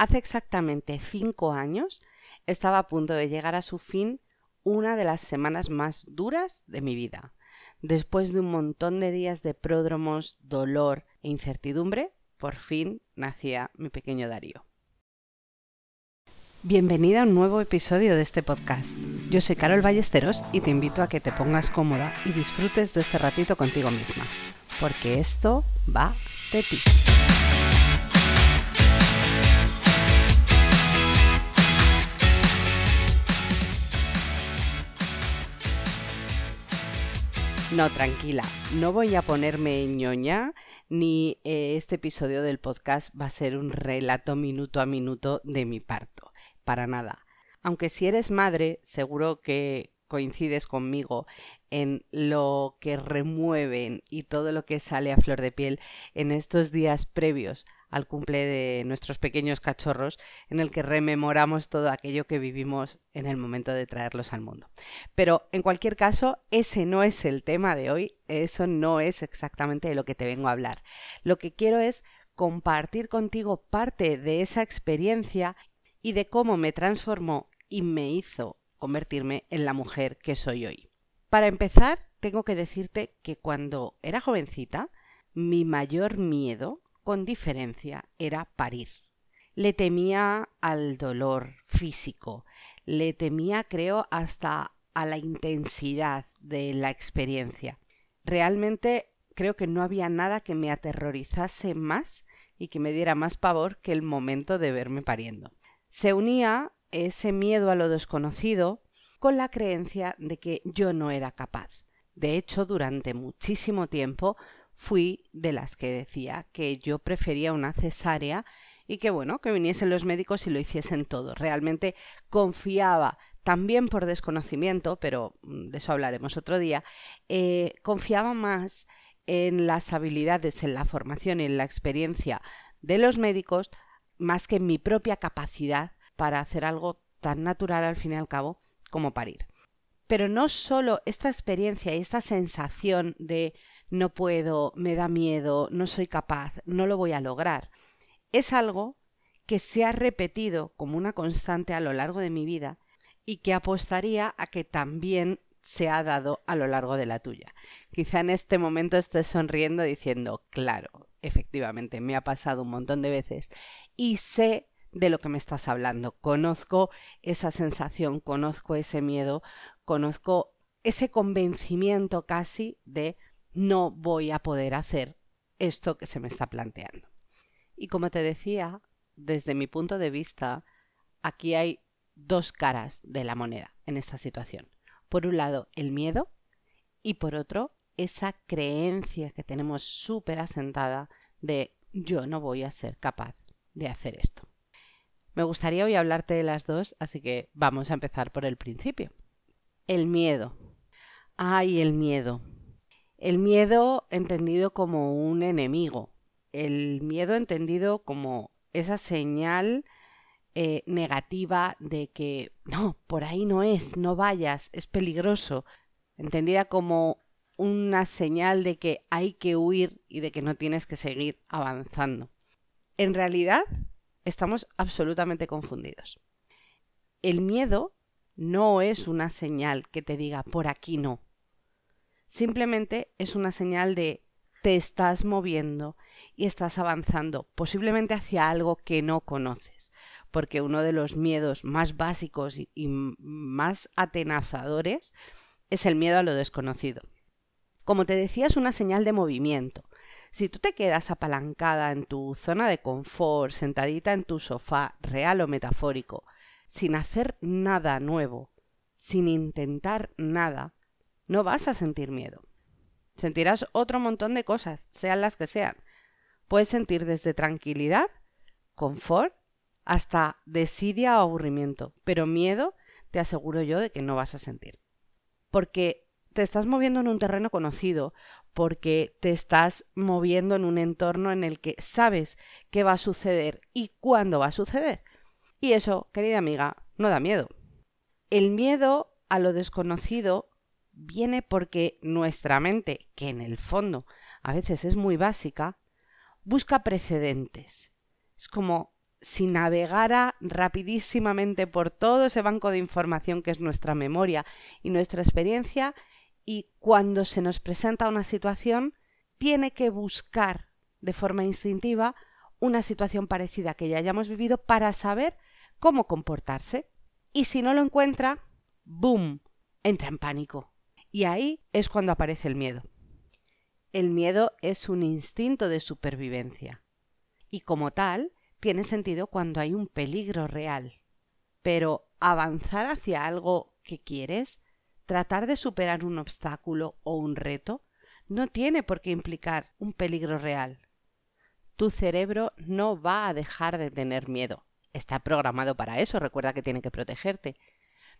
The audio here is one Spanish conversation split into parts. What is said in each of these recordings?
Hace exactamente cinco años estaba a punto de llegar a su fin una de las semanas más duras de mi vida. Después de un montón de días de pródromos, dolor e incertidumbre, por fin nacía mi pequeño Darío. Bienvenida a un nuevo episodio de este podcast. Yo soy Carol Ballesteros y te invito a que te pongas cómoda y disfrutes de este ratito contigo misma, porque esto va de ti. No, tranquila, no voy a ponerme ñoña ni eh, este episodio del podcast va a ser un relato minuto a minuto de mi parto, para nada. Aunque si eres madre, seguro que coincides conmigo en lo que remueven y todo lo que sale a flor de piel en estos días previos al cumple de nuestros pequeños cachorros, en el que rememoramos todo aquello que vivimos en el momento de traerlos al mundo. Pero en cualquier caso, ese no es el tema de hoy, eso no es exactamente de lo que te vengo a hablar. Lo que quiero es compartir contigo parte de esa experiencia y de cómo me transformó y me hizo convertirme en la mujer que soy hoy. Para empezar, tengo que decirte que cuando era jovencita, mi mayor miedo con diferencia era parir. Le temía al dolor físico, le temía, creo, hasta a la intensidad de la experiencia. Realmente creo que no había nada que me aterrorizase más y que me diera más pavor que el momento de verme pariendo. Se unía ese miedo a lo desconocido con la creencia de que yo no era capaz. De hecho, durante muchísimo tiempo fui de las que decía que yo prefería una cesárea y que bueno, que viniesen los médicos y lo hiciesen todo. Realmente confiaba, también por desconocimiento, pero mm, de eso hablaremos otro día, eh, confiaba más en las habilidades, en la formación y en la experiencia de los médicos, más que en mi propia capacidad para hacer algo tan natural al fin y al cabo como parir. Pero no solo esta experiencia y esta sensación de no puedo, me da miedo, no soy capaz, no lo voy a lograr. Es algo que se ha repetido como una constante a lo largo de mi vida y que apostaría a que también se ha dado a lo largo de la tuya. Quizá en este momento estés sonriendo diciendo, claro, efectivamente, me ha pasado un montón de veces y sé de lo que me estás hablando. Conozco esa sensación, conozco ese miedo, conozco ese convencimiento casi de no voy a poder hacer esto que se me está planteando. Y como te decía, desde mi punto de vista, aquí hay dos caras de la moneda en esta situación. Por un lado, el miedo y por otro, esa creencia que tenemos súper asentada de yo no voy a ser capaz de hacer esto. Me gustaría hoy hablarte de las dos, así que vamos a empezar por el principio. El miedo. Ay, el miedo. El miedo entendido como un enemigo, el miedo entendido como esa señal eh, negativa de que no, por ahí no es, no vayas, es peligroso, entendida como una señal de que hay que huir y de que no tienes que seguir avanzando. En realidad, estamos absolutamente confundidos. El miedo no es una señal que te diga por aquí no, Simplemente es una señal de te estás moviendo y estás avanzando, posiblemente hacia algo que no conoces, porque uno de los miedos más básicos y, más atenazadores es el miedo a lo desconocido. Como te decía, es una señal de movimiento. Si tú te quedas apalancada en tu zona de confort, sentadita en tu sofá, real o metafórico, sin hacer nada nuevo, sin intentar nada, no vas a sentir miedo. Sentirás otro montón de cosas, sean las que sean. Puedes sentir desde tranquilidad, confort, hasta desidia o aburrimiento, pero miedo te aseguro yo de que no vas a sentir. Porque te estás moviendo en un terreno conocido, porque te estás moviendo en un entorno en el que sabes qué va a suceder y cuándo va a suceder. Y eso, querida amiga, no da miedo. El miedo a lo desconocido viene porque nuestra mente, que en el fondo a veces es muy básica, busca precedentes. Es como si navegara rapidísimamente por todo ese banco de información que es nuestra memoria y nuestra experiencia y cuando se nos presenta una situación tiene que buscar de forma instintiva una situación parecida que ya hayamos vivido para saber cómo comportarse. Y si no lo encuentra, ¡boom! entra en pánico. Y ahí es cuando aparece el miedo. El miedo es un instinto de supervivencia. Y como tal, tiene sentido cuando hay un peligro real. Pero avanzar hacia algo que quieres, tratar de superar un obstáculo o un reto, no tiene por qué implicar un peligro real. Tu cerebro no va a dejar de tener miedo. Está programado para eso, recuerda que tiene que protegerte.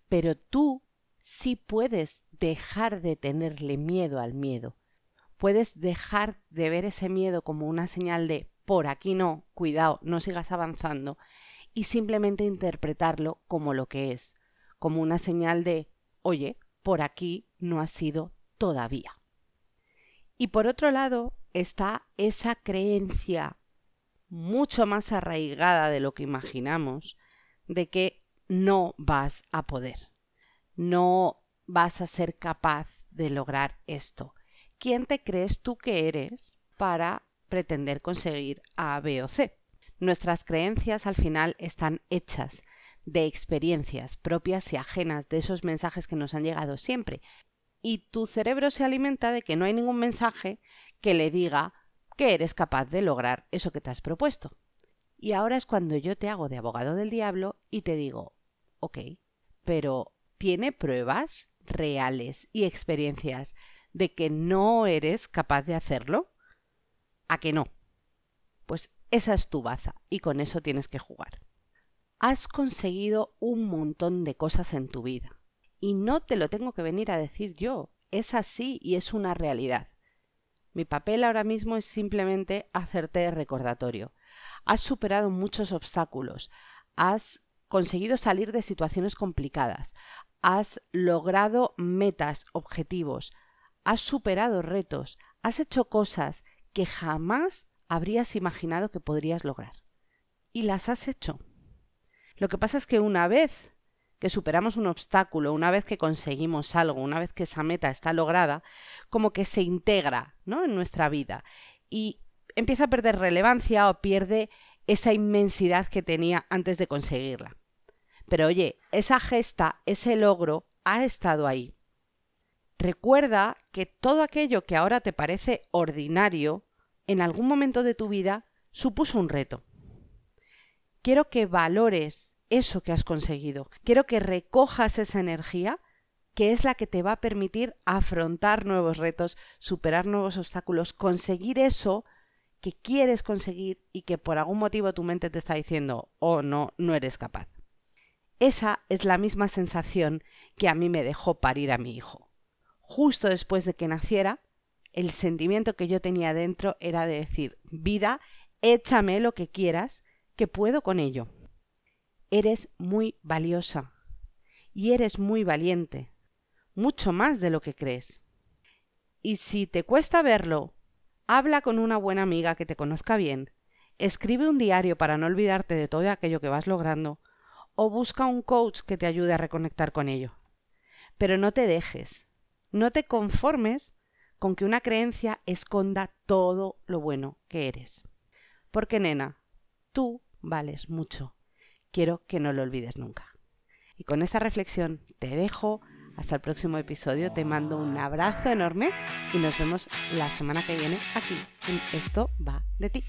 Pero tú sí puedes dejar de tenerle miedo al miedo. Puedes dejar de ver ese miedo como una señal de por aquí no, cuidado, no sigas avanzando, y simplemente interpretarlo como lo que es, como una señal de oye, por aquí no ha sido todavía. Y por otro lado está esa creencia mucho más arraigada de lo que imaginamos de que no vas a poder, no vas a ser capaz de lograr esto. ¿Quién te crees tú que eres para pretender conseguir A, B o C. Nuestras creencias al final están hechas de experiencias propias y ajenas de esos mensajes que nos han llegado siempre. Y tu cerebro se alimenta de que no hay ningún mensaje que le diga que eres capaz de lograr eso que te has propuesto. Y ahora es cuando yo te hago de abogado del diablo y te digo, ok, pero ¿tiene pruebas reales y experiencias de que no eres capaz de hacerlo? ¿A que no? Pues esa es tu baza y con eso tienes que jugar. Has conseguido un montón de cosas en tu vida y no te lo tengo que venir a decir yo, es así y es una realidad. Mi papel ahora mismo es simplemente hacerte recordatorio. Has superado muchos obstáculos, has conseguido salir de situaciones complicadas, has logrado metas, objetivos, has superado retos, has hecho cosas que jamás habrías imaginado que podrías lograr. Y las has hecho. Lo que pasa es que una vez que superamos un obstáculo, una vez que conseguimos algo, una vez que esa meta está lograda, como que se integra ¿no? en nuestra vida y empieza a perder relevancia o pierde esa inmensidad que tenía antes de conseguirla. Pero oye, esa gesta, ese logro, ha estado ahí. Recuerda que todo aquello que ahora te parece ordinario, en algún momento de tu vida supuso un reto. Quiero que valores eso que has conseguido. Quiero que recojas esa energía que es la que te va a permitir afrontar nuevos retos, superar nuevos obstáculos, conseguir eso que quieres conseguir y que por algún motivo tu mente te está diciendo, oh no, no eres capaz. Esa es la misma sensación que a mí me dejó parir a mi hijo justo después de que naciera, el sentimiento que yo tenía dentro era de decir, vida, échame lo que quieras, que puedo con ello. Eres muy valiosa y eres muy valiente, mucho más de lo que crees. Y si te cuesta verlo, habla con una buena amiga que te conozca bien, escribe un diario para no olvidarte de todo aquello que vas logrando, o busca un coach que te ayude a reconectar con ello. Pero no te dejes, no te conformes con que una creencia esconda todo lo bueno que eres. Porque, nena, tú vales mucho. Quiero que no lo olvides nunca. Y con esta reflexión te dejo. Hasta el próximo episodio. Te mando un abrazo enorme y nos vemos la semana que viene aquí en Esto va de ti.